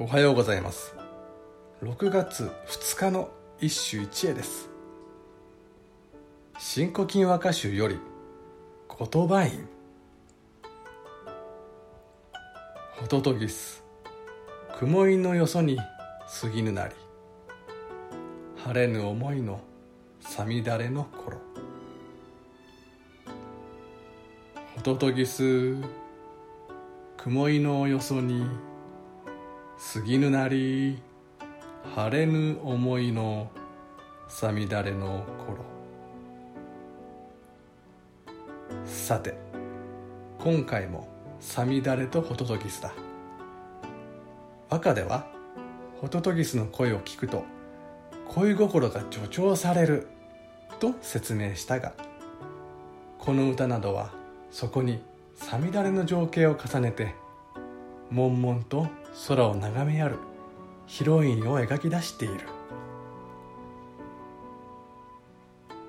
おはようございます。6月2日の一首一会です。新古今和歌集より言葉院。ホトトギス雲井のよそに過ぎぬなり晴れぬ思いのさみだれの頃。ホトトギス雲井のよそに過ぎぬなり晴れぬ思いのさみだれの頃。さて今回もさみだれとホトトギスだ。和歌ではホトトギスの声を聞くと恋心が助長されると説明したがこの歌などはそこにさみだれの情景を重ねて悶々と空を眺めやる。ヒロインを描き出している。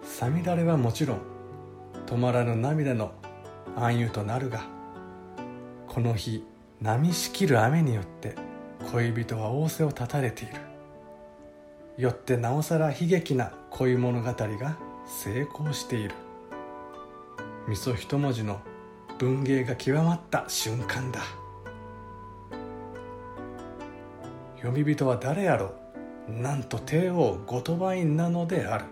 さみだれはもちろん止まらぬ涙の暗喩となるがこの日波しきる雨によって恋人は仰せを絶たれている。よってなおさら悲劇な恋物語が成功している。みそ一文字の文芸が極まった瞬間だ。読み人は誰やろ？うなんと帝王後鳥羽院なのである。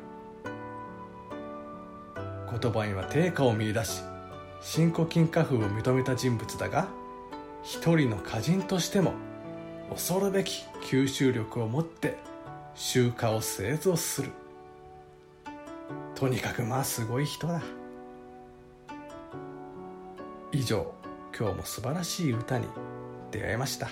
後鳥羽院は定価を見出し新古今家風を認めた人物だが一人の歌人としても恐るべき吸収力を持って集歌を製造する。とにかくまあすごい人だ。以上今日も素晴らしい歌に出会いました。